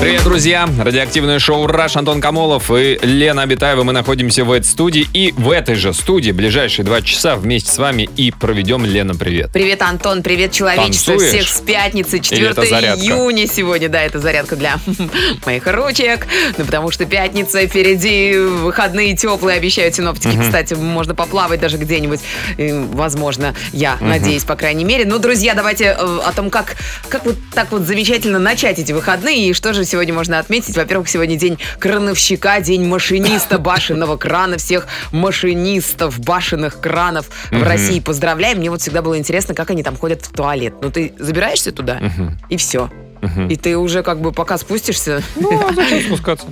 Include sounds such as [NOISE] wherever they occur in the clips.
Привет, друзья! Радиоактивное шоу «Раш» Антон Камолов и Лена Абитаева. Мы находимся в этой студии. И в этой же студии ближайшие два часа вместе с вами и проведем Лена, привет. Привет, Антон, привет, человечество. Танцуешь? Всех с пятницы, 4 это зарядка? июня сегодня. Да, это зарядка для [LAUGHS] моих ручек. Ну, потому что пятница впереди, выходные теплые, обещают синоптики. Кстати, можно поплавать даже где-нибудь. Возможно, я надеюсь, по крайней мере. Ну, друзья, давайте э, о том, как, как вот так вот замечательно начать эти выходные. И что же сегодня можно отметить? Во-первых, сегодня день крановщика, день машиниста башенного крана. Всех машинистов башенных кранов в России поздравляем. Мне вот всегда было интересно, как они там ходят в туалет. Ну, ты забираешься туда, и все. И ты уже как бы пока спустишься, Ну, а зачем спускаться?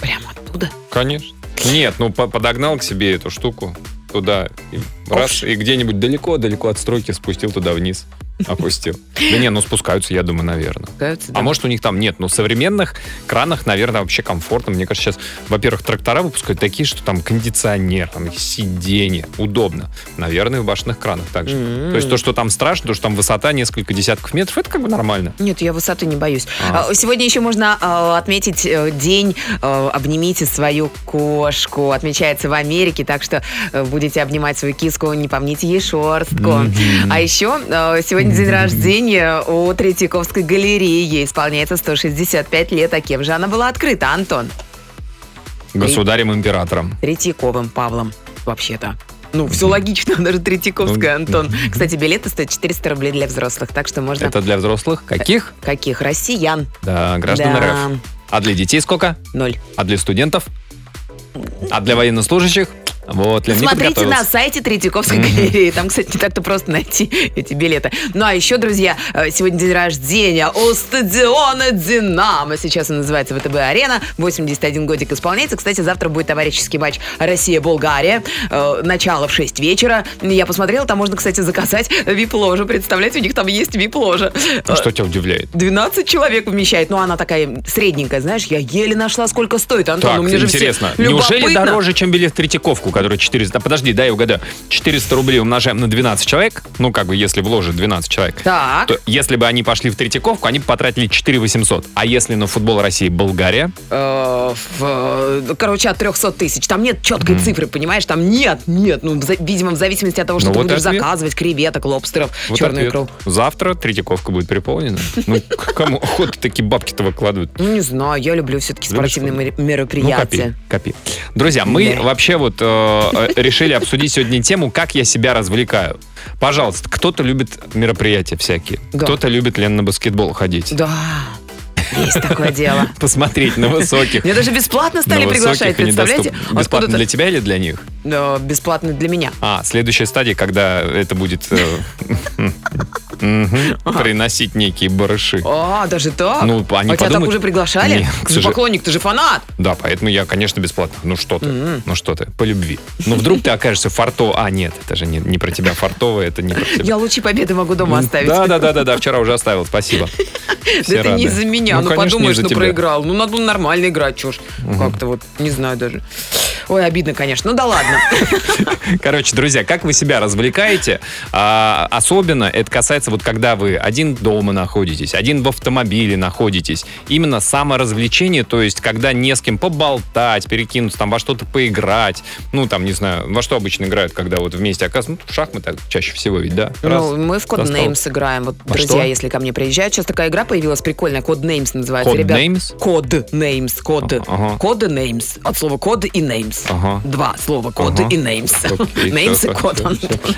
прямо оттуда. Конечно. Нет, ну по- подогнал к себе эту штуку туда, и раз, и где-нибудь далеко-далеко от стройки спустил туда вниз. Опустил. Да не, ну спускаются, я думаю, наверное. Пускаются, А да. может у них там нет, но в современных кранах, наверное, вообще комфортно. Мне кажется, сейчас, во-первых, трактора выпускают такие, что там кондиционер, там сиденье, удобно. Наверное, в башенных кранах также. То есть то, что там страшно, то, что там высота несколько десятков метров, это как бы нормально. Нет, я высоты не боюсь. А. А, Сегодня еще можно э, отметить э, день э, «Обнимите свою кошку». Отмечается в Америке, так что э, будете обнимать свою киску, не помните ей шерстку. А еще э, сегодня день рождения у Третьяковской галереи. Ей исполняется 165 лет. А кем же она была открыта, Антон? Государем-императором. Третьяковым Павлом, вообще-то. Ну, все логично, [LAUGHS] даже Третьяковская, Ну, Антон. Кстати, билеты стоят 400 рублей для взрослых, так что можно... Это для взрослых? Каких? Каких? Россиян. Да, граждан Да. РФ. А для детей сколько? Ноль. А для студентов? А для военнослужащих? Вот, Лен, не Смотрите на сайте Третьяковской галереи. Там, кстати, не так-то просто найти [LAUGHS] эти билеты. Ну, а еще, друзья, э, сегодня день рождения у стадиона «Динамо». Сейчас он называется ВТБ-арена. 81 годик исполняется. Кстати, завтра будет товарищеский матч Россия-Болгария. Э, Начало в 6 вечера. Я посмотрела, там можно, кстати, заказать вип-ложу. Представляете, у них там есть вип-ложа. А Что тебя удивляет? 12 человек вмещает. Ну, она такая средненькая, знаешь. Я еле нашла, сколько стоит. Антон, Так, ну, мне же все интересно. Неужели любопытно. дороже, чем билет в Третьяковку, который 400... А, подожди, дай я угадаю. 400 рублей умножаем на 12 человек. Ну, как бы, если вложит 12 человек. Так. То если бы они пошли в Третьяковку, они бы потратили 4 800. А если на футбол России Болгария? Э, в, э, короче, от 300 тысяч. Там нет четкой цифры, понимаешь? Там нет, нет. Ну, за- видимо, в зависимости от того, что Ну, ты вот будешь ответ. заказывать, креветок, лобстеров, Вот черную ответ. икру. Завтра Третьяковка будет переполнена. Ну, кому охота такие бабки-то выкладывают? Ну, не знаю, я люблю все-таки спортивные футбол? мер- Ну, мероприятия. копи, копи. Друзья, мы вообще вот э, э, решили обсудить сегодня тему, как я себя развлекаю. Пожалуйста, кто-то любит мероприятия всякие, Да. кто-то любит, Лен, на баскетбол ходить. Да, есть такое дело. [LAUGHS] Посмотреть на высоких. Меня даже бесплатно стали приглашать, представляете? Бесплатно для тебя или для них? Бесплатно для меня. А, следующая стадия, когда это будет [LAUGHS] приносить некие барыши. А, даже так? Ну, они а тебя так уже приглашали? Нет, Ты сожалению. поклонник, ты же фанат. Да, поэтому я, конечно, бесплатно. Ну что ты? Ну что ты? По любви. Ну вдруг ты окажешься фартов... А, нет, это же не, не про тебя фартовое, это не про тебя. Я лучи победы могу дома оставить. Да, да, да, да, да, вчера уже оставил, спасибо. [LAUGHS] Да это не из-за меня. Ну, не подумаешь, ну проиграл. Ну, надо было нормально играть, чушь. Как-то вот, не знаю даже. Ой, обидно, конечно. Ну да ладно. [LAUGHS] Короче, друзья, как вы себя развлекаете? А, особенно это касается вот когда вы один дома находитесь, один в автомобиле находитесь. Именно саморазвлечение, то есть когда не с кем поболтать, перекинуться, там во что-то поиграть. Ну, там, не знаю, во что обычно играют, когда вот вместе оказываются. Ну, в шахматы чаще всего ведь, да? Ну, Раз, мы в. Codenames играем. Вот, Во друзья, что? если ко мне приезжают, сейчас такая игра появилась прикольная. Codenames называется. Codenames? Codenames. Code. Ага. Codenames. От слова код и names. Ага. Два слова код Ага. и names. Окей, [LAUGHS] Names и код.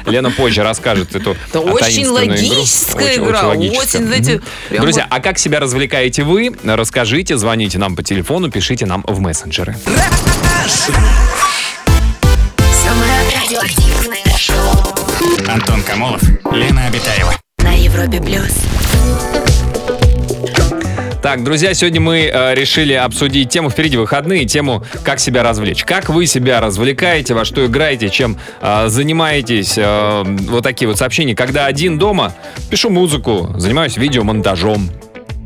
Лена позже расскажет эту Это очень таинственную игру. логическая Очень- игра. очень логическая. Очень, знаете, прям Друзья, вот- а как себя развлекаете вы? Расскажите, звоните нам по телефону, пишите нам в мессенджеры. Антон Камолов, Лена Обитаева. на Европе плюс. Так, друзья, сегодня мы э, решили обсудить тему впереди выходные, тему как себя развлечь. Как вы себя развлекаете, во что играете, чем э, занимаетесь. Э, вот такие вот сообщения. Когда один дома, пишу музыку, занимаюсь видеомонтажом.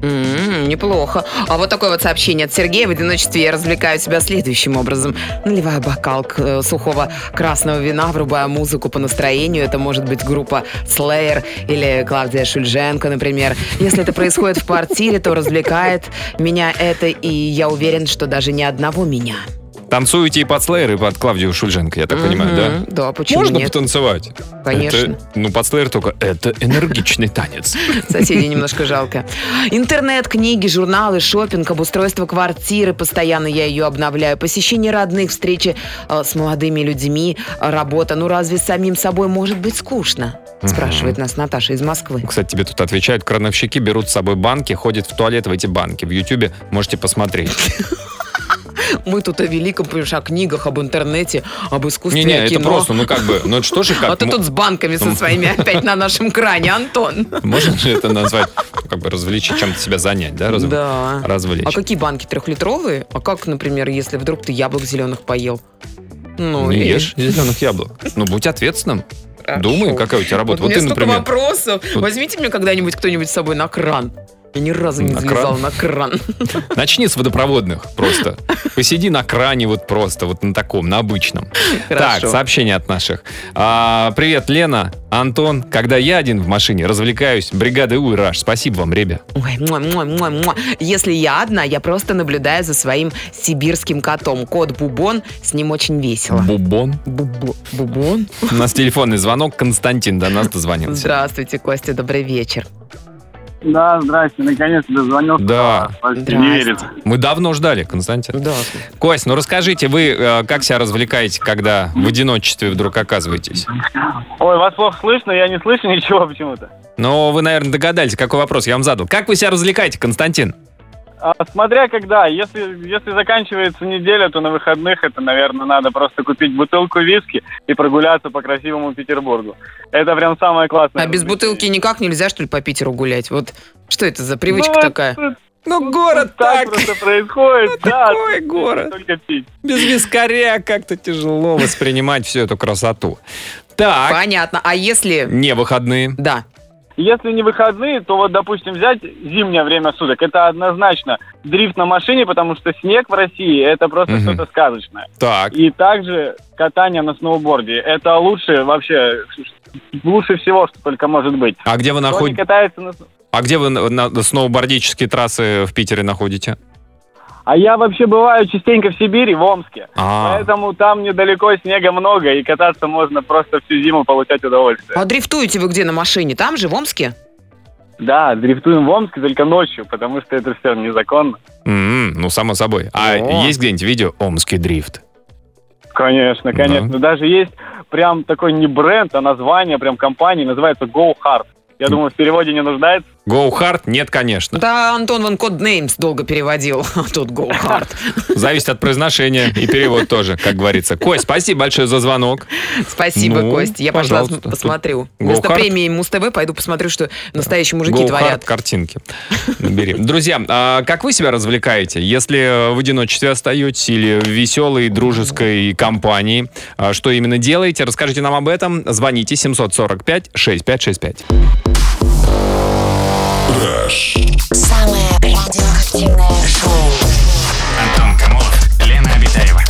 М, Неплохо. А вот такое вот сообщение от Сергея. В одиночестве я развлекаю себя следующим образом. Наливаю бокал э, сухого красного вина, врубаю музыку по настроению. Это может быть группа Slayer или Клавдия Шульженко, например. Если это происходит в квартире, то развлекает меня это, и я уверен, что даже ни одного меня. Танцуете и под Slayer, и под Клавдию Шульженко, я так понимаю, да? Да, почему Можно нет? потанцевать? Конечно. Это- ну, под Slayer только это энергичный танец. [LAUGHS] Соседей немножко жалко. Интернет, книги, журналы, шопинг, обустройство квартиры. Постоянно я ее обновляю. Посещение родных, встречи э, с молодыми людьми, работа. Ну разве самим собой может быть скучно? Спрашивает нас Наташа из Москвы. Кстати, тебе тут отвечают, крановщики берут с собой банки, ходят в туалет в эти банки. В Ютубе можете посмотреть. [LAUGHS] Мы тут о великом, понимаешь, о книгах, об интернете, об искусстве, Не-не, это просто, ну как бы, ну это что же как? А ты тут с банками со Ну, своими [LAUGHS] опять на нашем кране, Антон. Можно же это назвать, как бы развлечь, чем-то себя занять, да? Раз- Да. Развлечь. А какие банки? Трехлитровые? А как, например, если вдруг ты яблок зеленых поел? Ну, Не и- ешь зеленых яблок. Ну, будь ответственным. Думай, какая у тебя работа. Вот, Вот меня ты, например, вопросов. Вот- Возьмите мне когда-нибудь кто-нибудь с собой на кран. Я ни разу не На залезала кран? на кран. [LAUGHS] начни с водопроводных просто. Посиди на кране вот просто, вот на таком, на обычном. Так, Хорошо. сообщение от наших. А, привет, Лена, Антон. Когда я один в машине, развлекаюсь, бригада У и Раш. Спасибо вам, ребят. Ой, муа, муа, муа, муа. Если я одна, я просто наблюдаю за своим сибирским котом. Кот Бубон, с ним очень весело. Бубон. Бубо- Бубон? У нас телефонный звонок. Константин до нас дозвонился. Здравствуйте, Костя, добрый вечер. Да, здрасте, наконец-то дозвонился. Да. Не верится. Мы давно ждали, Константин. Да. Кость, ну расскажите, вы э, как себя развлекаете, когда в одиночестве вдруг оказываетесь? Ой, вас плохо слышно, я не слышу ничего почему-то. Ну, вы, наверное, догадались, какой вопрос я вам задал. Как вы себя развлекаете, Константин? А, смотря когда, если, если заканчивается неделя, то на выходных это, наверное, надо просто купить бутылку виски и прогуляться по красивому Петербургу. Это прям самое классное. А без бутылки никак нельзя, что ли, по Питеру гулять? Вот что это за привычка Ну, такая? это- Ну, город так просто происходит, да. такой город. Только пить. Без вискаря как-то тяжело воспринимать всю эту красоту. Так, Понятно. А если... не выходные. Да. Если не выходные, то вот, допустим, взять зимнее время суток, это однозначно дрифт на машине, потому что снег в России это просто Мгм. что-то сказочное. Так, И также катание на сноуборде. Это лучше вообще, лучше всего, что только может быть. а где вы находитесь? на... А где вы на, на сноубордические трассы в Питере находите? А я вообще бываю частенько в Сибири, в Омске. А, Поэтому там недалеко снега много, и кататься можно просто всю зиму, получать удовольствие. А дрифтуете вы где на машине? Там же, в Омске? Да, дрифтуем в Омске только ночью, потому что это все незаконно. м, ну само собой. А О. есть где-нибудь видео Омский дрифт? Конечно, конечно. Даже есть прям такой не бренд, а название прям компании, называется Go Hard. Я думаю, в переводе не нуждается. Go Hard? Нет, конечно. Да, Антон вон код Names долго переводил. [LAUGHS] А Тут Go Hard. [LAUGHS] Зависит от произношения и перевод тоже, как говорится. Кость, спасибо большое за звонок. Спасибо, Ну, Кость. Я пошла посмотрю. Go Вместо Hard. премии Муз-ТВ пойду посмотрю, что настоящие мужики Go Hard творят. картинки. Набери. Друзья, а как вы себя развлекаете? Если в одиночестве остаетесь или в веселой дружеской компании, а что именно делаете? Расскажите нам об этом. Звоните 745-6565. Самое радиоактивное шоу. Антон Камолов, Лена Обитаева.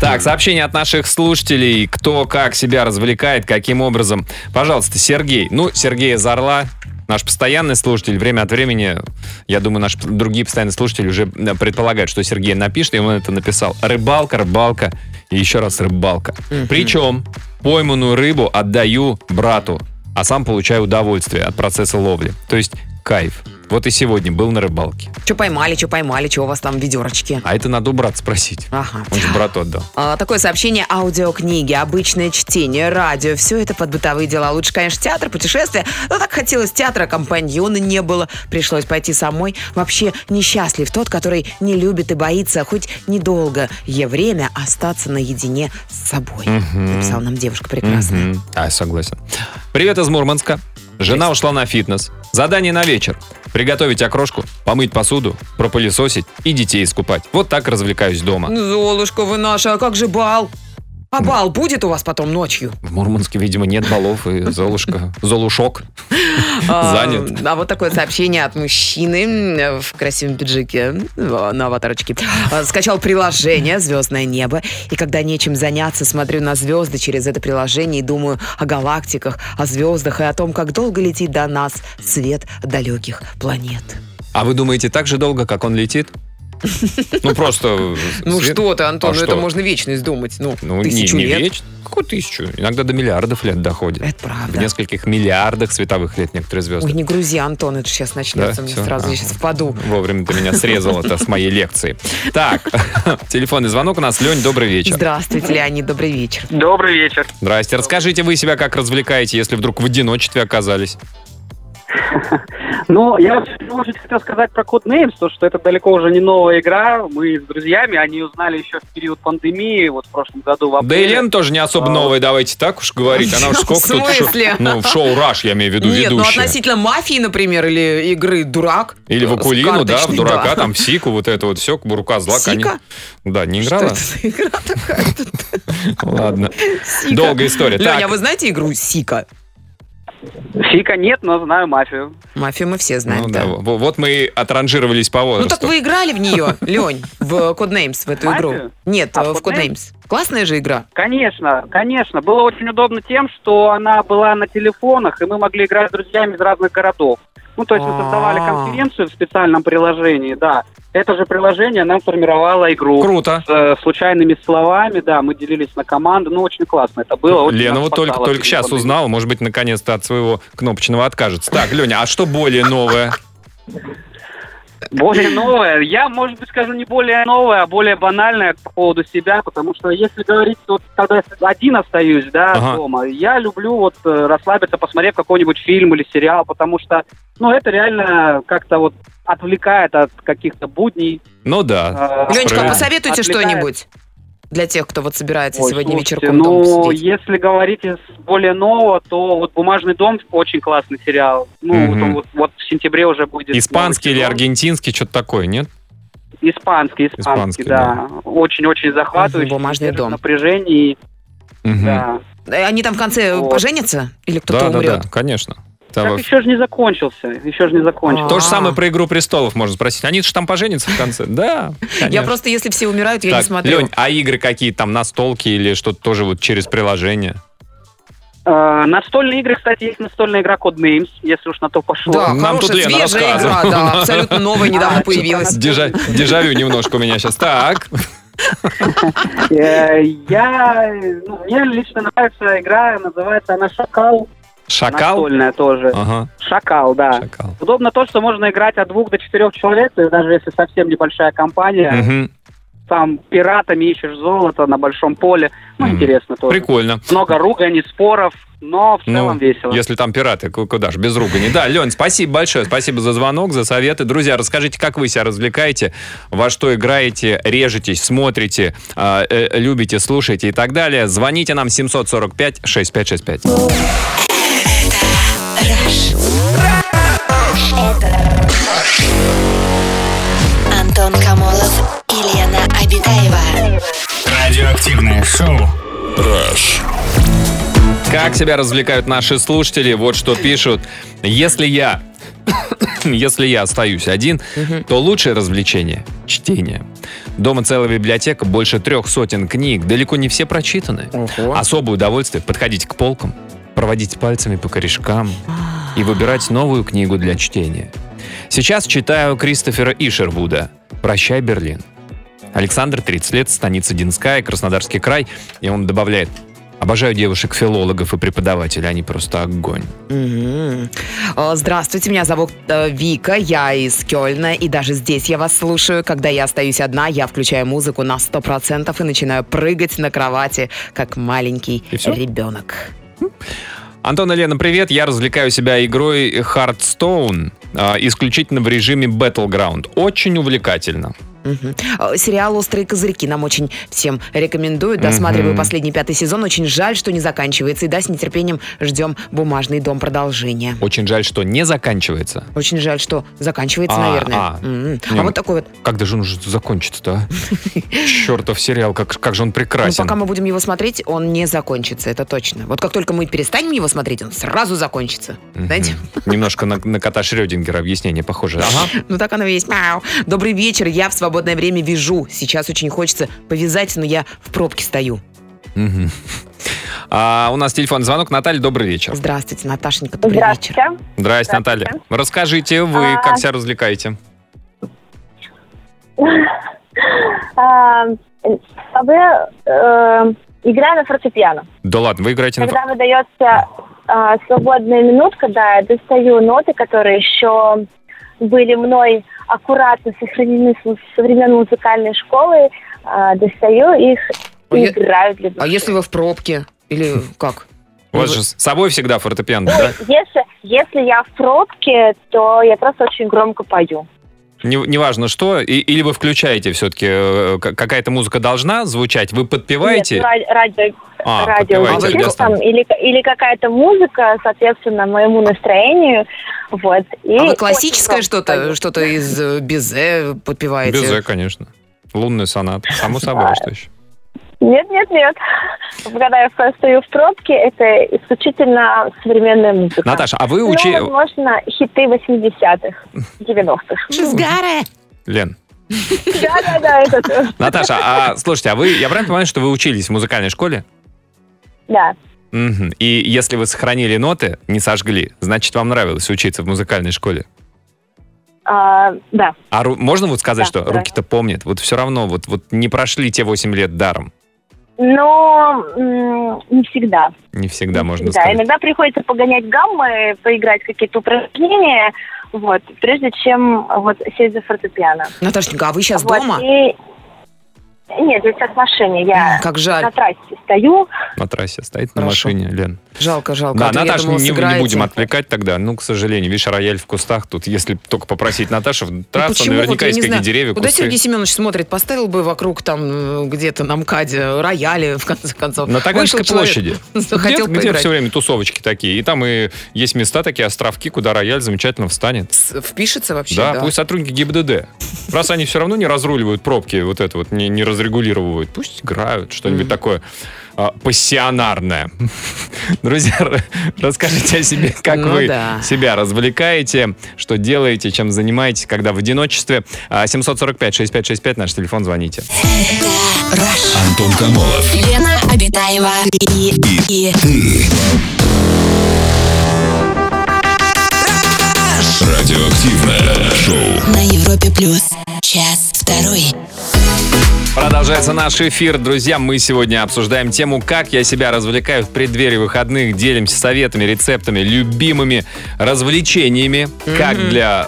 Так, сообщение от наших слушателей. Кто как себя развлекает, каким образом. Пожалуйста, Сергей. Ну, Сергей из Орла, наш постоянный слушатель. Время от времени, я думаю, наши другие постоянные слушатели уже предполагают, что Сергей напишет, и он это написал. Рыбалка, рыбалка и еще раз рыбалка. Причем пойманную рыбу отдаю брату, а сам получаю удовольствие от процесса ловли. То есть кайф. Вот и сегодня был на рыбалке. Что поймали, что поймали, что у вас там в ведерочке? А это надо у брата спросить. Ага. Он же брату отдал. А, такое сообщение, аудиокниги, обычное чтение, радио, все это под бытовые дела. Лучше, конечно, театр, путешествия. Но так хотелось театра, компаньона не было. Пришлось пойти самой. Вообще несчастлив тот, который не любит и боится хоть недолго е время остаться наедине с собой. Написала нам девушка прекрасная. Мгм. А, согласен. Привет из Мурманска. Жена ушла на фитнес. Задание на вечер. Приготовить окрошку, помыть посуду, пропылесосить и детей искупать. Вот так развлекаюсь дома. Золушка вы наша, а как же бал? А бал будет у вас потом ночью? В Мурманске, видимо, нет балов, и Золушка, Золушок [LAUGHS] А, занят. А вот такое сообщение от мужчины в красивом пиджаке на аватарочке. А, Скачал приложение «Звездное небо», и когда нечем заняться, смотрю на звезды через это приложение и думаю о галактиках, о звездах и о том, как долго летит до нас свет далеких планет. А вы думаете так же долго, как он летит? Ну, просто... Ну что ты, Антон, А ну это можно вечность думать. Ну, Ну, не, тысячу не лет. вечно. Какую тысячу? Иногда до миллиардов лет доходит. Это правда. В нескольких миллиардах световых лет некоторые звезды. Ой, не грузи, Антон, это сейчас начнется. Мне сразу, я сейчас впаду. Вовремя ты меня срезал это с моей лекции. Так, [LAUGHS] телефонный звонок у нас. Лень, добрый вечер. Здравствуйте, Леонид, добрый вечер. Добрый вечер. Здрасте. Расскажите, вы себя как развлекаете, если вдруг в одиночестве оказались? Ну, я в первую очередь хотел сказать про Codenames, то, что это далеко уже не новая игра. Мы с друзьями, они узнали еще в период пандемии, вот в прошлом году в Да апреле. и Лен тоже не особо А. новая, давайте так уж говорить. Она уж В сколько тут... шо-? Ну, в шоу «Раш», я имею в виду, Нет, ну ведущая. относительно мафии, например, или игры «Дурак». Или в С Акулину, да, в дурака, да. там, в Сику, вот это вот все, рука зла, Сика? конечно. Да, не Что играла? это за игра такая? [LAUGHS] Ладно. Долгая история. Леня, а вы знаете игру «Сика»? Фика нет, но знаю мафию. Мафию мы все знаем, Ну да. да, во- вот мы и отранжировались по Ну возрасту. так вы играли в нее, [LAUGHS] Лень, в Codenames, в эту игру? Нет, А, э, в? Codenames. Классная же игра. Конечно, конечно. Было очень удобно тем, что она была на телефонах, и мы могли играть с друзьями из разных городов. Ну, то есть мы создавали А. конференцию в специальном приложении, да. Это же приложение нам формировало игру. Круто. С э, случайными словами, да, мы делились на команды, ну, очень классно это было. очень Лена вот только, только сейчас узнала, может быть, наконец-то от своего кнопочного откажется. Так, Леня, а что более новое? Более новое. Я, может быть, скажу не более новое, а более банальное по поводу себя, потому что если говорить, вот когда я один остаюсь, да, Ага. дома, я люблю вот э, расслабиться, посмотреть какой-нибудь фильм или сериал, потому что, ну, это реально как-то вот отвлекает от каких-то будней. Ну да. э, Ленечка, посоветуйте Отвлекает. что-нибудь для тех, кто вот собирается Ой, сегодня слушайте, вечерком дома ну, сидеть. если говорить из более нового, то вот «Бумажный дом» очень классный сериал. Ну, Мгм. вот, вот, вот в сентябре уже будет. Испанский или аргентинский, что-то такое, нет? Испанский, испанский, Испанский, да. Очень-очень захватывающий. «Бумажный дом». Напряжение, Мгм. да. Э, Они там в конце Вот. поженятся? Или кто-то Да, да, умрет? да, конечно. Так Того- еще же не закончился, еще же не закончился. То же А. самое про «Игру престолов» можно спросить. Они же там поженятся в конце? [LAUGHS] Да, Я просто, если все умирают, я не Так, смотрю. Лень, а игры какие там, настолки или что-то тоже вот через приложение? Э, настольные игры, кстати, есть настольная игра Codenames, если уж на то пошло. Да, Нам тут хорошая, Лена свежая игра, да, абсолютно новая, недавно А, появилась. Дежа- [LAUGHS] Дежавю немножко у меня сейчас. Так, Э, Я, ну, мне лично нравится игра, называется она Шакал. Шакал? Настольная тоже. Ага, Шакал, да. шакал. Удобно то, что можно играть от двух до четырех человек, то есть даже если совсем небольшая компания, Мгм, там пиратами ищешь золото на большом поле. Ну, Мгм. интересно тоже. Прикольно. Много руганий, споров, но в Ну, целом весело. Если там пираты, ку- куда ж, без ругани. Да, Лень, спасибо большое, спасибо за звонок, за советы. Друзья, расскажите, как вы себя развлекаете, во что играете, режетесь, смотрите, а, э, любите, слушаете и так далее. Звоните нам 745-6565. Антон Камолов и Лена Обитаева. Радиоактивное шоу. Как себя развлекают наши слушатели? Вот что пишут. Если я [COUGHS] если я остаюсь один, то лучшее развлечение – чтение. Дома целая библиотека, больше трех сотен книг, далеко не все прочитаны. Ого. Особое удовольствие – подходить к полкам, проводить пальцами по корешкам и выбирать новую книгу для чтения. Сейчас читаю Кристофера Ишервуда «Прощай, Берлин». Александр, 30 лет, станица Динская, Краснодарский край. И он добавляет, обожаю девушек-филологов и преподавателей, они просто огонь. Э, Здравствуйте, меня зовут э, Вика, я из Кёльна, и даже здесь я вас слушаю. Когда я остаюсь одна, я включаю музыку на 100% и начинаю прыгать на кровати, как маленький ребенок. Антон и Лена, привет. Я развлекаю себя игрой Hearthstone, а, исключительно в режиме Battleground. Очень увлекательно. Э, Сериал «Острые козырьки» нам очень всем рекомендуют. Досматриваю Мгм. последний пятый сезон. Очень жаль, что не заканчивается. И да, с нетерпением ждем «Бумажный дом» продолжение. Очень жаль, что не заканчивается. Очень жаль, что заканчивается, А, наверное. а. М. Не, А вот такой вот. Когда же он уже закончится-то, а? [LAUGHS] Чертов сериал, как, как же он Ну, прекрасен. пока мы будем его смотреть, он не закончится, это точно. Вот как только мы перестанем его смотреть, он сразу закончится. Знаете? Немножко на, на кота Шрёдингера объяснение похоже. Ага. [LAUGHS] Ну так оно и есть. Добрый вечер, я в свободное время вяжу. Сейчас очень хочется повязать, но я в пробке стою. Мгм. А, у нас телефон звонок. Наталья, добрый вечер. Здравствуйте, Наташенька, добрый вечер. Здравствуйте. Здрасте, Наталья. Расскажите, вы А. как себя развлекаете? [LAUGHS] А, Вы э, играю на фортепиано. Да ладно, вы играете на... Когда выдается а, свободная минутка, да, я достаю ноты, которые еще были мной аккуратно сохранены со времен музыкальной школы, а, достаю их А и я- играю для души. А если вы в пробке? Или как? У вас Вы- же с собой всегда фортепиано, да? если, если я в пробке, то я просто очень громко пою. Не- Неважно что, и- или вы включаете все-таки, какая-то музыка должна звучать, вы подпеваете? Нет, ра- радио, А, радио подпеваете звучит там, или, или какая-то музыка, соответственно, моему настроению. Вот. И А вы классическое что-то, что-то из э, Безе подпеваете? Безе, конечно. Лунный сонат, само собой, что еще? Нет, нет, нет. Когда я стою в пробке, это исключительно современная музыка. Наташа, а вы Ну, учи... возможно, хиты 80-х, 90-х. Шизгара! Лен, Да-да-да, это тоже. Наташа, а слушайте, а вы, я правильно понимаю, что вы учились в музыкальной школе? Да. И если вы сохранили ноты, не сожгли, значит, вам нравилось учиться в музыкальной школе? А, да. А можно вот сказать, Да, что да. руки-то помнят? Вот все равно, вот, вот не прошли те 8 лет даром. Но м, не всегда. Не всегда, Не можно всегда. сказать. Иногда приходится погонять гаммы, поиграть какие-то упражнения, вот, прежде чем вот сесть за фортепиано. Наташенька, а вы сейчас Вот, дома? и- Нет, сейчас в машине. Я Как жаль. на трассе стою. На трассе стоит на Хорошо. машине, Лен. Жалко, жалко. Да, А Наташа, думала, не, не будем отвлекать тогда. Ну, к сожалению, видишь, рояль в кустах. Тут, если только попросить Наташу, Ну, трасса, почему? наверняка Вот есть не какие знаю. деревья, Куда кусты. Сергей Семенович смотрит? Поставил бы вокруг там э, где-то на МКАДе рояли, в конце концов. На Таганской площади. [LAUGHS] Захотел где, где все время тусовочки такие. И там и есть места такие, островки, куда рояль замечательно встанет. С- Впишется вообще, Да, да. пусть сотрудники ГИБДД. Раз они все равно не разруливают пробки, вот это вот, не, не разрегулировывают, пусть играют что-нибудь такое а, пассионарное. [LAUGHS] Друзья, расскажите о себе, как Ну вы да. себя развлекаете, что делаете, чем занимаетесь, когда в одиночестве. А, 745-6565, наш телефон, звоните. Антон Камолов. Лена Обитаева и, и Радиоактивное шоу. на Европе плюс. Час второй. Продолжается наш эфир. Друзья, мы сегодня обсуждаем тему, как я себя развлекаю в преддверии выходных. Делимся советами, рецептами, любимыми развлечениями. Как для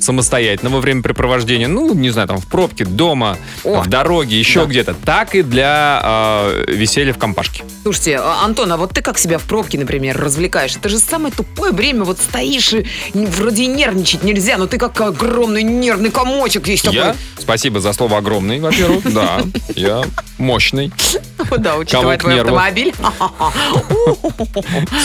самостоятельного времяпрепровождения, ну, не знаю, там, в пробке, дома, О, в дороге, еще да. где-то, так и для э, веселья в компашке. Слушайте, а, Антон, а вот ты как себя в пробке, например, развлекаешь? Это же самое тупое время, вот стоишь и вроде нервничать нельзя, но ты как огромный нервный комочек есть такой. Я? Спасибо за слово огромный, во-первых. Да, я мощный, [LAUGHS] Да, учитывая твой нервов. автомобиль.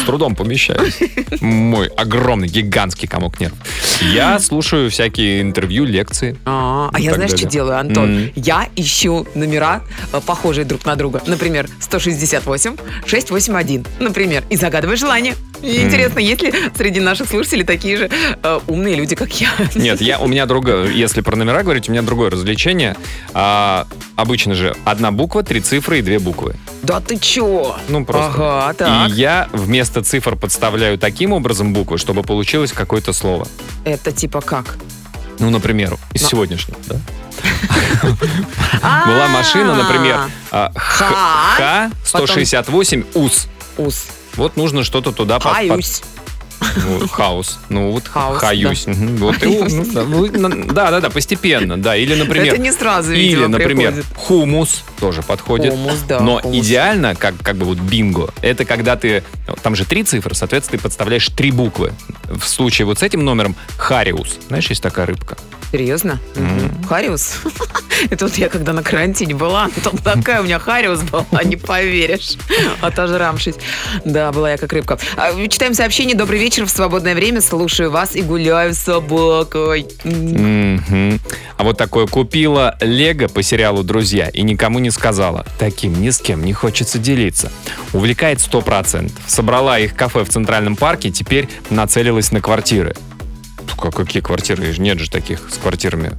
с трудом помещаюсь. Мой огромный, гигантский комок нервов. Я слушаю всякие интервью, лекции. А, а я знаешь, что делаю, Антон? Я ищу номера, э, похожие друг на друга. Например, 168, 681, например, и загадываю желание. И интересно, есть ли среди наших слушателей такие же э, умные люди, как я? [LAUGHS] Нет, я, у меня другое, если про номера говорить, у меня другое развлечение. А, обычно же одна буква, три цифры и две буквы. Да ты чё? Ну, просто. Ага, так. И я вместо цифр подставляю таким образом буквы, чтобы получилось какое-то слово. Это типа как? Ну, например, из Но- сегодняшнего, да? [LAUGHS] Была машина, например, а, Х, Ха. Х168 УС. Ус. Вот нужно что-то туда под- под- Хаюсь. Ну, хаос. Ну вот Хаос, хаюсь. Мгм. Вот и- Хаюсь. ну, да, да, да, да, постепенно, да. Или, например, Это не сразу, или, видимо, например, приходит. хумус тоже подходит. Хумус, да, Но хумус. идеально, как, как бы вот бинго, это когда ты, там же три цифры, соответственно, ты подставляешь три буквы. В случае вот с этим номером хариус. Знаешь, есть такая рыбка. Серьезно? Мгм. Хариус? [LAUGHS] Это вот я когда на карантине была, [LAUGHS] там такая у меня Хариус была, не поверишь, отожрамшись. Да, была я как рыбка. А, Читаем сообщение. Добрый вечер, в свободное время слушаю вас и гуляю с собакой. Мгм. А вот такое купила Лего по сериалу «Друзья» и никому не сказала. Таким ни с кем не хочется делиться. Увлекает 100%. Собрала их кафе в Центральном парке, теперь нацелилась на квартиры. Ка- Какие квартиры? Нет же таких с квартирами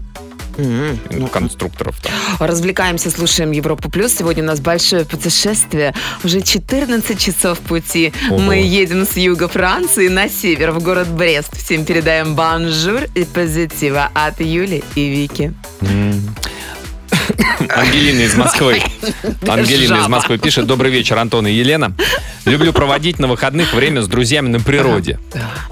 ну, конструкторов. там. Развлекаемся, слушаем Европу Плюс. Сегодня у нас большое путешествие. Уже 14 часов пути. Ого. Мы едем с юга Франции на север, в город Брест. Всем передаем бонжур и позитива от Юли и Вики. М. Ангелина из Москвы. Ангелина из. Москвы пишет. Добрый вечер, Антон и Елена. Люблю проводить на выходных время с друзьями на природе.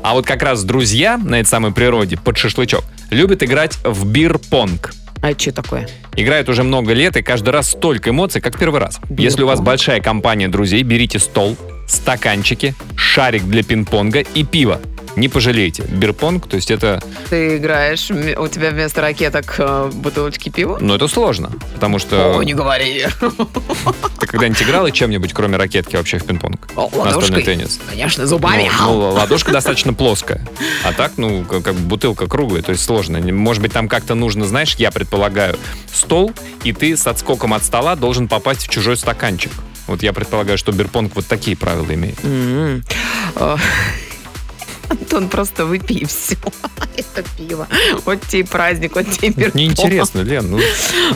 А вот как раз друзья на этой самой природе под шашлычок любят играть в бир-понг. А это что такое? Играют уже много лет и каждый раз столько эмоций, как первый раз. Если у вас большая компания друзей, берите стол, стаканчики, шарик для пинг-понга и пиво. Не пожалеете. Бирпонг, то есть это, Ты играешь, у тебя вместо ракеток э, бутылочки пива? ну это сложно, потому что О, не говори. [LAUGHS] ты когда-нибудь играл и чем-нибудь, кроме ракетки, вообще в пинг-понг? Настольный теннис. Конечно, зубами. Ну, ну, [LAUGHS] ладошка достаточно плоская. А так, ну, как, бутылка круглая, то есть сложно. Может быть, там как-то нужно, знаешь, я предполагаю, стол, и ты с отскоком от стола должен попасть в чужой стаканчик. Вот я предполагаю, что бирпонг вот такие правила имеет. М. Антон, просто выпей все. [LAUGHS] Это пиво. Вот тебе и праздник, вот тебе и бирпонг. Неинтересно, Лен. Ну,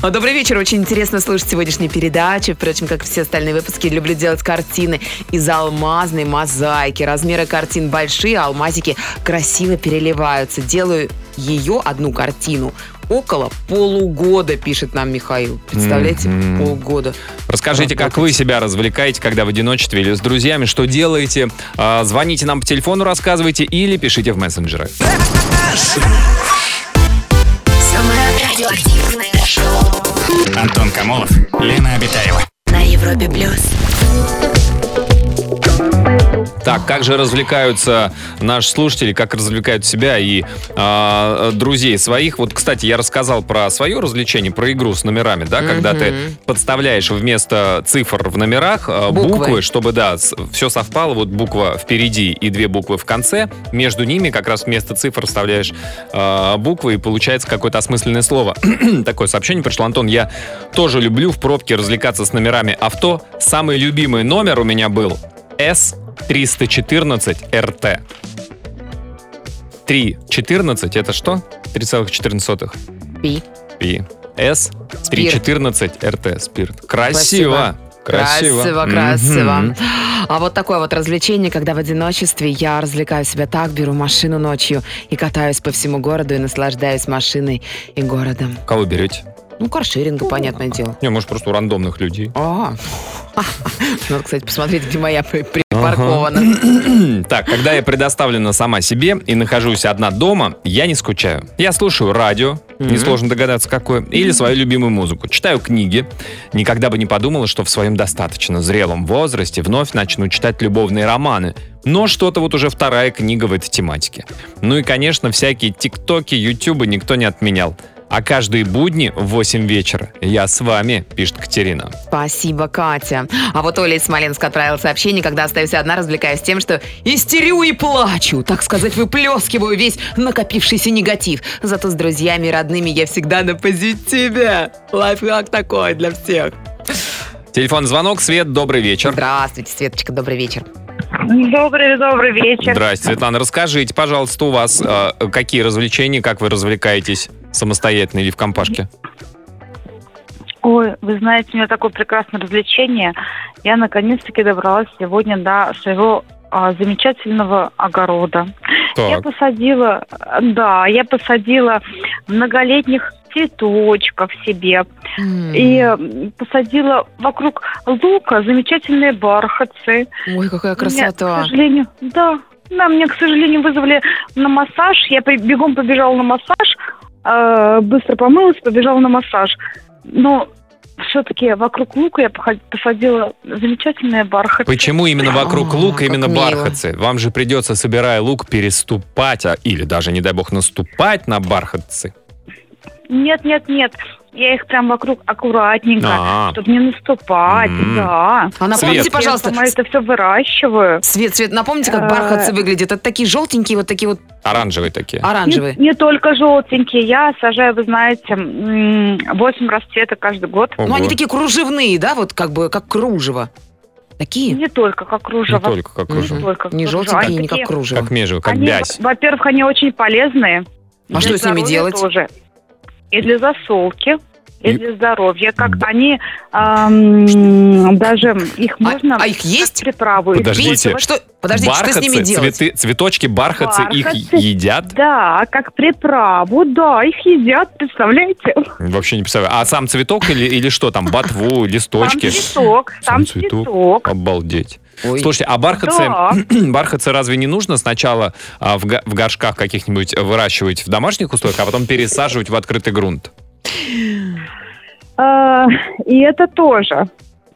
А, Добрый вечер. Очень интересно слушать сегодняшнюю передачу. Впрочем, как и все остальные выпуски, люблю делать картины из алмазной мозаики. Размеры картин большие, а алмазики красиво переливаются. Делаю ее, одну картину, около полугода, пишет нам Михаил. Представляете, Мгм. полгода. расскажите, как вы себя развлекаете, когда в одиночестве или с друзьями, что делаете. А, Звоните нам по телефону, рассказывайте или пишите в мессенджеры. Самое радиоактивное шоу Антон Камолов, Лена Обитаева. на Европе Плюс. Так, как же развлекаются наши слушатели, как развлекают себя и а, друзей своих. Вот, кстати, я рассказал про свое развлечение, про игру с номерами, да, когда ты подставляешь вместо цифр в номерах а, Буквы. буквы, чтобы, да, все совпало, вот буква впереди и две буквы в конце, между ними как раз вместо цифр вставляешь а, буквы, и получается какое-то осмысленное слово. [CLEARS THROAT] Такое сообщение пришло. Антон, я тоже люблю в пробке развлекаться с номерами авто. Самый любимый номер у меня был S314 RT. 3.14 это что? 3,14. Пи. И S 314 RT спирт. Красиво. Красиво, Мгм. красиво. А вот такое вот развлечение, когда в одиночестве я развлекаю себя так, беру машину ночью и катаюсь по всему городу и наслаждаюсь машиной и городом. Кого берете? Ну, каршеринга, понятное дело. Не, может, просто у рандомных людей. А, [LAUGHS] надо, кстати, посмотреть, где моя при- припаркована. [CLEARS THROAT] Так, когда я предоставлена сама себе и нахожусь одна дома, я не скучаю. Я слушаю радио, несложно догадаться какое, или свою любимую музыку. Читаю книги. Никогда бы не подумала, что в своем достаточно зрелом возрасте вновь начну читать любовные романы. Но что-то вот уже вторая книга в этой тематике. Ну и, конечно, всякие тиктоки, ютубы никто не отменял. А каждые будни в 8 вечера я с вами, пишет Катерина. Спасибо, Катя. А вот Оля из Смоленска отправила сообщение, когда остаюсь одна, развлекаюсь тем, что истерю и плачу. Так сказать, выплескиваю весь накопившийся негатив. Зато с друзьями и родными я всегда на позитиве. Лайфхак такой для всех. Телефон звонок, Свет, добрый вечер. Здравствуйте, Светочка, добрый вечер. Добрый, добрый вечер. Здрасте, Светлана. Расскажите, пожалуйста, у вас э, какие развлечения, как вы развлекаетесь самостоятельно или в компашке? Ой, вы знаете, у меня такое прекрасное развлечение. Я наконец-таки добралась сегодня до своего а, замечательного огорода. Я Так, посадила, да, я посадила многолетних цветочков себе и м, посадила вокруг лука замечательные бархатцы. Ой, какая Меня, к красота. сожалению, да, да, меня, к сожалению, вызвали на массаж. Я бегом побежала на массаж, быстро помылась, побежала на массаж. Но все-таки вокруг лука я посадила замечательные бархатцы. почему именно вокруг лука именно мило. бархатцы? Вам же придется, собирая лук, переступать, а, или даже, не дай бог, наступать на бархатцы. Нет, нет, нет. Я их прям вокруг аккуратненько, А. чтобы не наступать, М. да. А напомните, Свет. пожалуйста, Я сама это все выращиваю. Свет, Свет, напомните, как Э, бархатцы выглядят. Это такие желтенькие, вот такие вот Оранжевые такие. оранжевые. Не, не только желтенькие. Я сажаю, вы знаете, м, 8 расцветок каждый год. Ну, они Ого. такие кружевные, да, вот как бы как кружево. Такие? Не только как кружево. Не только как Мгм. кружево. только Не кружево. желтенькие, Они не как такие- кружево. Как межево, как Они, бязь. Во-первых, они очень полезные. А что с ними здоровья делать? Тоже. И для засолки, и, И- для здоровья. Как они ам, даже их А- можно а их есть? приправу Подождите. Что, подождите, что с бархатцы, ними делать? цветы, цветочки, бархатцы, их Бархатцы. едят? Да, как приправу, да, их едят, представляете? Вообще не представляю. А сам цветок или, или что там? Ботву, листочки? Там цветок, Сам там цветок. цветок. Обалдеть. Ой. Слушайте, а бархатцы, Да. [CLEARS THROAT] бархатцы разве не нужно сначала а, в, в горшках каких-нибудь выращивать в домашних условиях, а потом пересаживать в открытый грунт? А, И это тоже.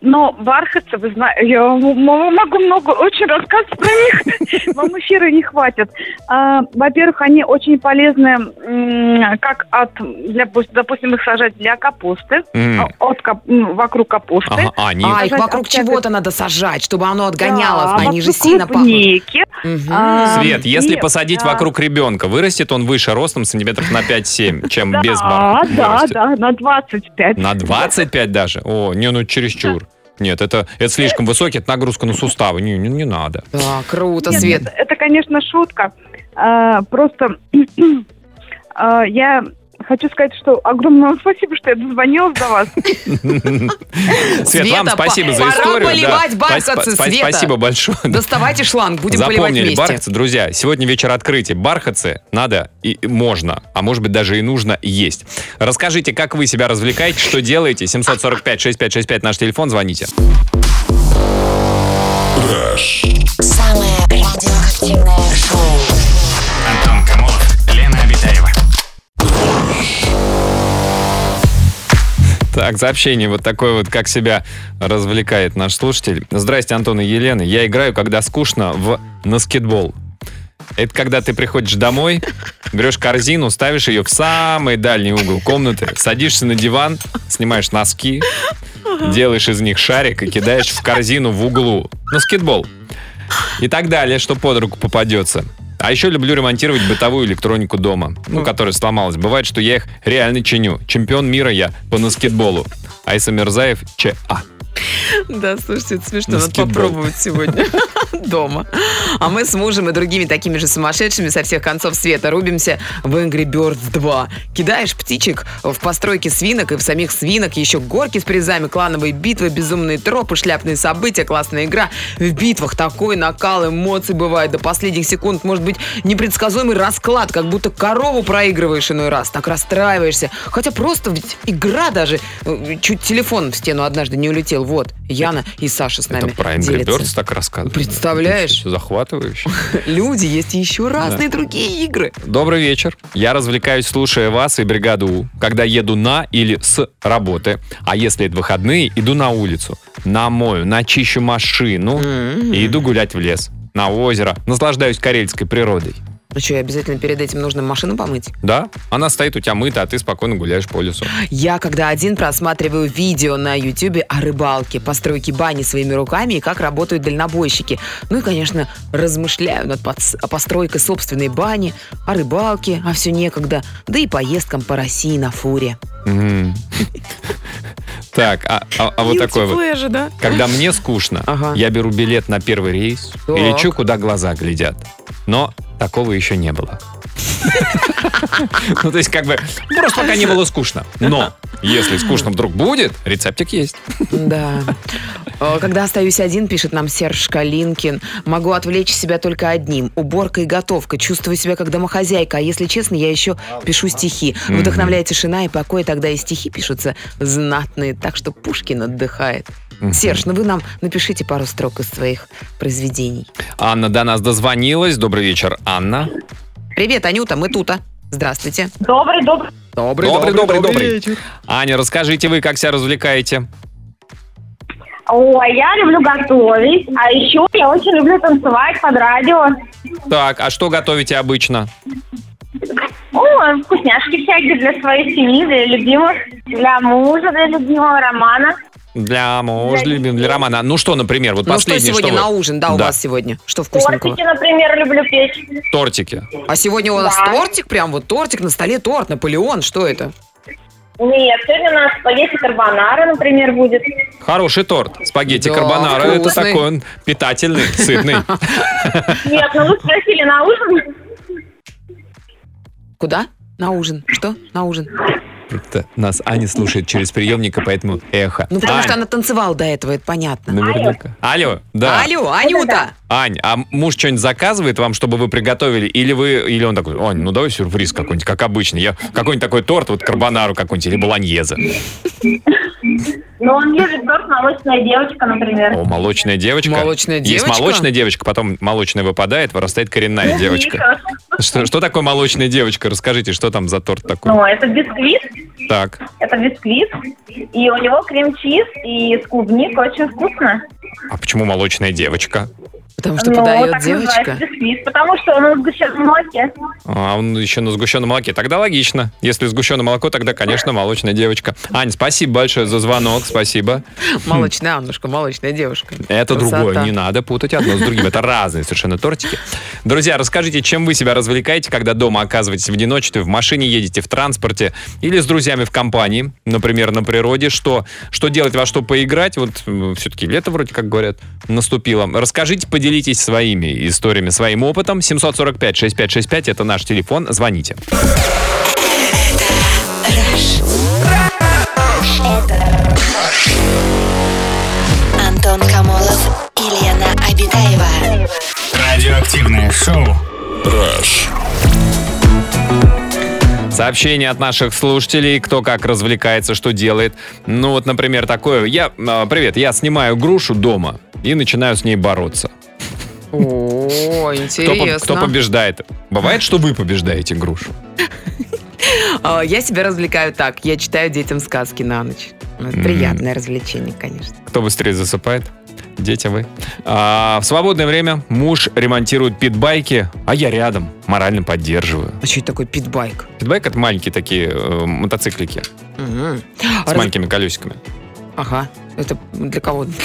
Но бархатцы, вы знаете, я могу много очень рассказывать про них, [LAUGHS] вам эфира не хватит. А, Во-первых, они очень полезны, м, как от, для, допустим, их сажать для капусты, а, от кап- вокруг капусты. Ага, а, они... А, их вокруг чего-то надо сажать, чтобы оно отгоняло. Да, Они же сильно пахнут. клубники. Мгм. А, Свет, если и, посадить а, вокруг ребенка, вырастет он выше ростом сантиметров на 5-7, чем Да, без бархата да, вырастет? да, на 25. На 25 даже? О, не, ну чересчур. Нет, это, это слишком высокий, это нагрузка на суставы. Не, не, не надо. Да, круто, Нет, Свет. нет, это, конечно, шутка. А, просто [CLEARS THROAT] а, я хочу сказать, что огромное вам спасибо, что я дозвонилась до вас. [LAUGHS] Свет, вам спасибо за пора историю. поливать Да. бархатцы, Света. Спасибо большое. Доставайте шланг, будем поливать Запомнили, вместе. бархатцы, друзья, сегодня вечер открытия. Бархатцы надо и можно, а может быть даже и нужно есть. Расскажите, как вы себя развлекаете, что делаете? 745-6565 наш телефон, звоните. Самое радиоактивное шоу. Так, сообщение вот такое вот, как себя развлекает наш слушатель. Здрасте, Антон и Елена. Я играю, когда скучно, в наскетбол. Это когда ты приходишь домой, берешь корзину, ставишь ее в самый дальний угол комнаты, садишься на диван, снимаешь носки, делаешь из них шарик и кидаешь в корзину в углу. Наскетбол. И так далее, что под руку попадется. А еще люблю ремонтировать бытовую электронику дома, ну, которая сломалась. Бывает, что я их реально чиню. Чемпион мира я по наскетболу. Айса Мирзаев ЧА. Да, слушайте, это смешно, надо попробовать сегодня [LAUGHS] дома. А мы с мужем и другими такими же сумасшедшими со всех концов света рубимся в Angry Birds 2. Кидаешь птичек в постройки свинок и в самих свинок, еще горки с призами, клановые битвы, безумные тропы, шляпные события, классная игра. В битвах такой накал эмоций бывает до последних секунд. Может быть, непредсказуемый расклад, как будто корову проигрываешь иной раз. Так расстраиваешься. Хотя просто ведь игра даже. э, Чуть телефон в стену однажды не улетел. Вот, Яна и Саша с нами Это про Angry делятся. Birds так рассказывают. Представляешь? Захватывающе. [LAUGHS] Люди, есть еще разные другие игры. Добрый вечер. Я развлекаюсь, слушая вас и бригаду У, когда еду на или с работы. А если это выходные, иду на улицу, намою, начищу машину и иду гулять в лес, на озеро, наслаждаюсь карельской природой. Ну что, обязательно перед этим нужно машину помыть? Да, она стоит у тебя мыта, а ты спокойно гуляешь по лесу. Я, когда один просматриваю видео на ютюбе о рыбалке, постройке бани своими руками и как работают дальнобойщики. Ну и, конечно, размышляю над постройке собственной бани, о рыбалке, а все некогда, да и поездкам по России на фуре. Так, а, а- а вот такой вот. же, да? Когда мне скучно, Ага. я беру билет на первый рейс и Так. лечу, куда глаза глядят. Но такого еще не было. Ну, то есть, как бы, просто пока не было скучно. Но, если скучно вдруг будет, рецептик есть. Да. Э, Когда остаюсь один, пишет нам Серж Калинкин, могу отвлечь себя только одним. Уборка и готовка. Чувствую себя как домохозяйка. А если честно, я еще пишу стихи. Вдохновляет тишина и покой. Тогда и стихи пишутся знатные. Так что Пушкин отдыхает. Серж, ну вы нам напишите пару строк из своих произведений. Анна до нас дозвонилась. Добрый вечер, Анна. Привет, Анюта, мы тута. Здравствуйте. Добрый, добрый. Добрый, Добрый, добрый, добрый. Аня, расскажите вы, как себя развлекаете? Ой, я люблю готовить, а еще я очень люблю танцевать под радио. Так, а что готовите обычно? О, вкусняшки всякие для своей семьи, для любимых, для мужа, для любимого романа. Для мужа, любим, для Романа. Ну что, например, вот Ну что последнее, сегодня вы- на ужин, да, у Да. вас сегодня? Что вкусненького? Тортики, например, люблю печь. Тортики. А сегодня у нас Да. тортик, прям вот тортик на столе, торт, Наполеон, что это? Нет, сегодня у нас спагетти карбонара, например, будет. Хороший торт. Спагетти Да, карбонара. Это вкусный. такой он питательный, сытный. [LAUGHS] Нет, ну вы спросили на ужин. Куда? На ужин. Что? На ужин. Это нас Аня слушает через приемник, и поэтому эхо. Ну, потому Ань, что она танцевала до этого, это понятно. Наверняка. Алло, да. Алло, Анюта! Ань, а муж что-нибудь заказывает вам, чтобы вы приготовили? Или вы, или он такой, Ань, ну давай сюрприз какой-нибудь, как обычно. Я какой-нибудь такой торт, вот карбонару какой-нибудь, или болоньезе. Но он любит торт «Молочная девочка», например. О, молочная девочка. Молочная Есть девочка? молочная девочка, потом молочная выпадает, вырастает коренная девочка. Что, что такое молочная девочка? Расскажите, что там за торт такой? Ну, это бисквит. Так. Это бисквит. И у него крем-чиз и с клубникой очень вкусно. А почему молочная девочка? Потому что Ну, подает так девочка. бисквит, потому что он в сгущенном молоке. А он еще на сгущенном молоке. Тогда логично. Если сгущенное молоко, тогда, конечно, [LAUGHS] молочная девочка. Ань, спасибо большое за звонок. Спасибо. [LAUGHS] Молочная Аннушка, молочная девушка. Это Красота. другое. Не надо путать одно с другим. Это разные совершенно тортики. Друзья, расскажите, чем вы себя развлекаете, когда дома оказываетесь в одиночестве, в машине едете, в транспорте или с друзьями в компании, например, на природе. Что, что делать, во что поиграть? Вот все-таки лето вроде как говорят наступило. Расскажите, поделитесь своими историями, своим опытом. 745-6565 это наш телефон. Звоните. Антон Камолов и Лена Обитаева. Радиоактивное шоу. Сообщения от наших слушателей, кто как развлекается, что делает. Ну вот, например, такое. Я, а, привет, я снимаю грушу дома и начинаю с ней бороться. О, Кто, интересно. кто побеждает? Бывает, что вы побеждаете грушу? [LAUGHS] А, Я себя развлекаю так. Я читаю детям сказки на ночь. Ну, приятное развлечение, конечно. Кто быстрее засыпает? Дети вы. А, в свободное время муж ремонтирует питбайки, а я рядом, морально поддерживаю. А что это такое питбайк? Питбайк это маленькие такие э, мотоциклики Мгм. с А раз- маленькими колесиками. Ага. Это для кого? [LAUGHS]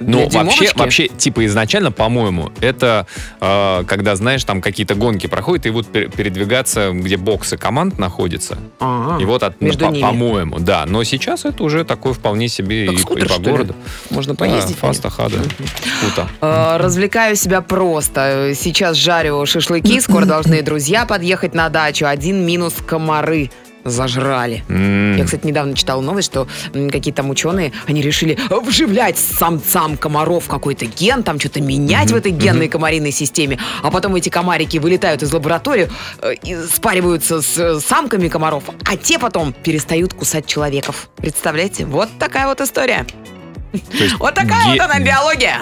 Ну, вообще, вообще, типа, изначально, по-моему, это э, когда, знаешь, там какие-то гонки проходят, и вот пер- передвигаться, где боксы команд находятся. Ага. И вот, от, ну, между по- ними. по-моему, да. Но сейчас это уже такое вполне себе Как и, скутер, и по что ли? городу. Можно поездить. Да, фаста хада. Круто. Развлекаю себя просто. Сейчас жарю шашлыки, скоро должны друзья подъехать на дачу. Один минус комары зажрали. М, Я, кстати, недавно читала новость, что какие-то там ученые, они решили вживлять самцам комаров какой-то ген, там что-то менять в этой генной комариной системе, а потом эти комарики вылетают из лаборатории э, и спариваются с э, самками комаров, а те потом перестают кусать человеков. Представляете? Вот такая вот история. Вот такая ге- вот она биология.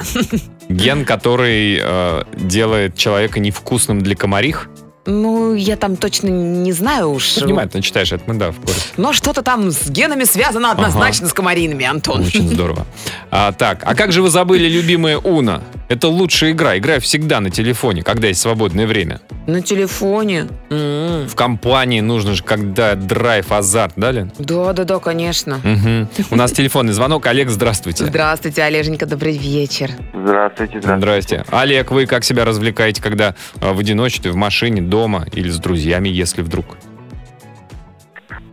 Ген, который э, делает человека невкусным для комарих. Ну, я там точно не знаю уж. Ты внимательно читаешь, это мы, да, в курсе. Но что-то там с генами связано однозначно с комариными, Антон. Очень здорово. А, так, а как же вы забыли любимое Уна? Это лучшая игра. Играю всегда на телефоне, когда есть свободное время. На телефоне. М. В компании нужно же, когда драйв, азарт, да, Лен? Да, да, да, конечно. Мгм. У нас телефонный звонок. Олег, здравствуйте. Здравствуйте, Олеженька, добрый вечер. Здравствуйте, Здрасте. Олег, вы как себя развлекаете, когда э, в одиночестве, в машине, дома или с друзьями, если вдруг?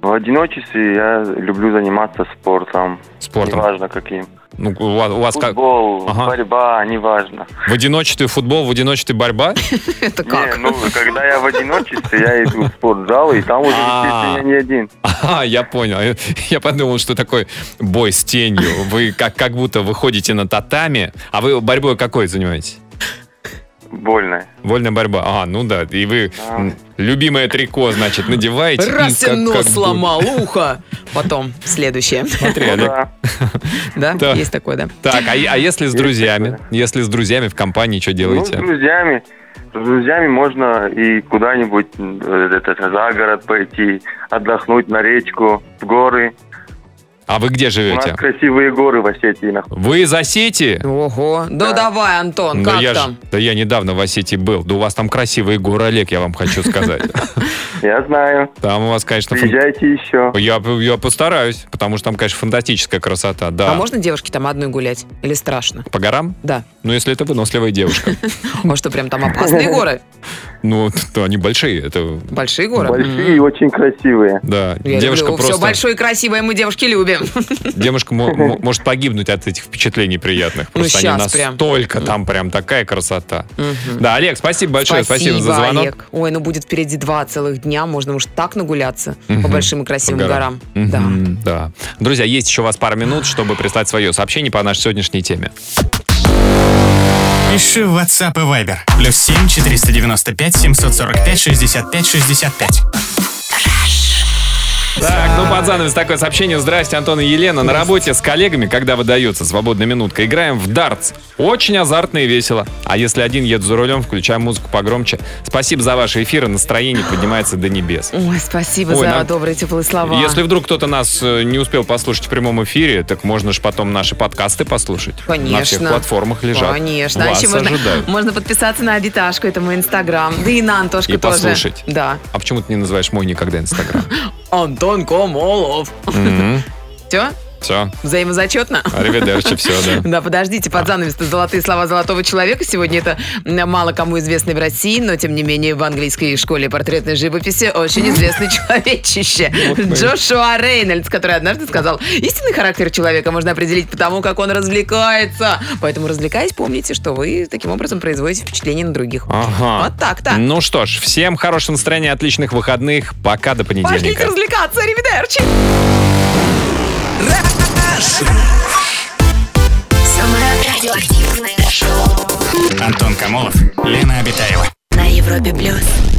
В одиночестве я люблю заниматься спортом. Спортом? Неважно каким. Ну, у вас, у вас как? Футбол, Ага. борьба, неважно. В одиночестве футбол, в одиночестве борьба? [LAUGHS] Это Не, ну, когда я в одиночестве, я иду в спортзал, и там уже, А. естественно, не один. [LAUGHS] А, я понял. [LAUGHS] Я подумал, что такой бой с тенью. Вы как, как будто выходите на татами. А вы борьбой какой занимаетесь? Больно. Вольная борьба. А, ну да. И вы Да. м, любимое трико, значит, надеваете. Раз и как- нос как сломал, ухо. Потом следующее. [LAUGHS] Смотри, Ну Олег. да. Есть такое, да. Так, а, а если с Есть друзьями? такое. Если с друзьями в компании, что Ну, с делаете? друзьями. С друзьями можно и куда-нибудь э, за город пойти, отдохнуть на речку, в горы. А вы где У нас живете? красивые горы в Осетии находятся. Вы из Осетии? Ого. Ну давай, Антон, Да как я, ж- там? да я недавно в Осетии был. Да у вас там красивые горы, Олег, я вам хочу сказать. [LAUGHS] Я знаю. Там у вас, конечно, фан- Приезжайте еще. я, я постараюсь, потому что там, конечно, фантастическая красота. Да. А можно девушке там одной гулять? Или страшно? По горам? Да. Ну, если это выносливая девушка. [LAUGHS] А что, прям там опасные горы? [LAUGHS] Ну, то они большие. Это, Большие горы? Большие и очень красивые. да, Я девушка люблю. Все просто... большое и красивое мы, девушки, любим. [LAUGHS] Девушка мо- мо- может погибнуть от этих впечатлений приятных. Ну, Просто они щас прям. настолько там прям такая красота. Мгм. Да, Олег, спасибо большое, спасибо, за звонок. Олег. Ой, ну будет впереди два целых дня, можно уж так нагуляться по Мгм. большим и красивым По горам. Мгм, Да. да. Друзья, есть еще у вас пара минут, чтобы прислать свое сообщение по нашей сегодняшней теме. Пиши в WhatsApp и Viber. Плюс 7 495 745 65 65. Так, ну под занавес такое сообщение. Здрасте, Антон и Елена. На работе с коллегами, когда выдается свободная минутка, играем в дартс. Очень азартно и весело. А если один едет за рулем, включаем музыку погромче. Спасибо за ваши эфиры, настроение поднимается до небес. Ой, спасибо Ой, за на- добрые теплые слова. Если вдруг кто-то нас э, не успел послушать в прямом эфире, так можно же потом наши подкасты послушать. Конечно. На всех платформах лежат. Конечно. А Вас еще можно, ожидают. [LAUGHS] можно подписаться на Обиташку, это мой инстаграм. Да и на Антошку И тоже. послушать. Да. А почему ты не называешь мой никогда Инстаграм? [LAUGHS] Антон Комолов. Все? Все, Взаимозачетно? аривидерчи, все, да. [LAUGHS] Да, подождите, под занавес золотые слова золотого человека. Сегодня это мало кому известный в России, но тем не менее в английской школе портретной живописи очень известный [LAUGHS] человечище. Джошуа Рейнольдс, который однажды сказал, истинный характер человека можно определить по тому, как он развлекается. Поэтому развлекаясь, помните, что вы таким образом производите впечатление на других. Ага. Вот так-то. Ну что ж, всем хорошего настроения, отличных выходных. Пока до Пошлите понедельника. развлекаться, ревидерчи! Самое радиоактивное шоу Антон Камолов, Лена Обитаева. на Европе плюс.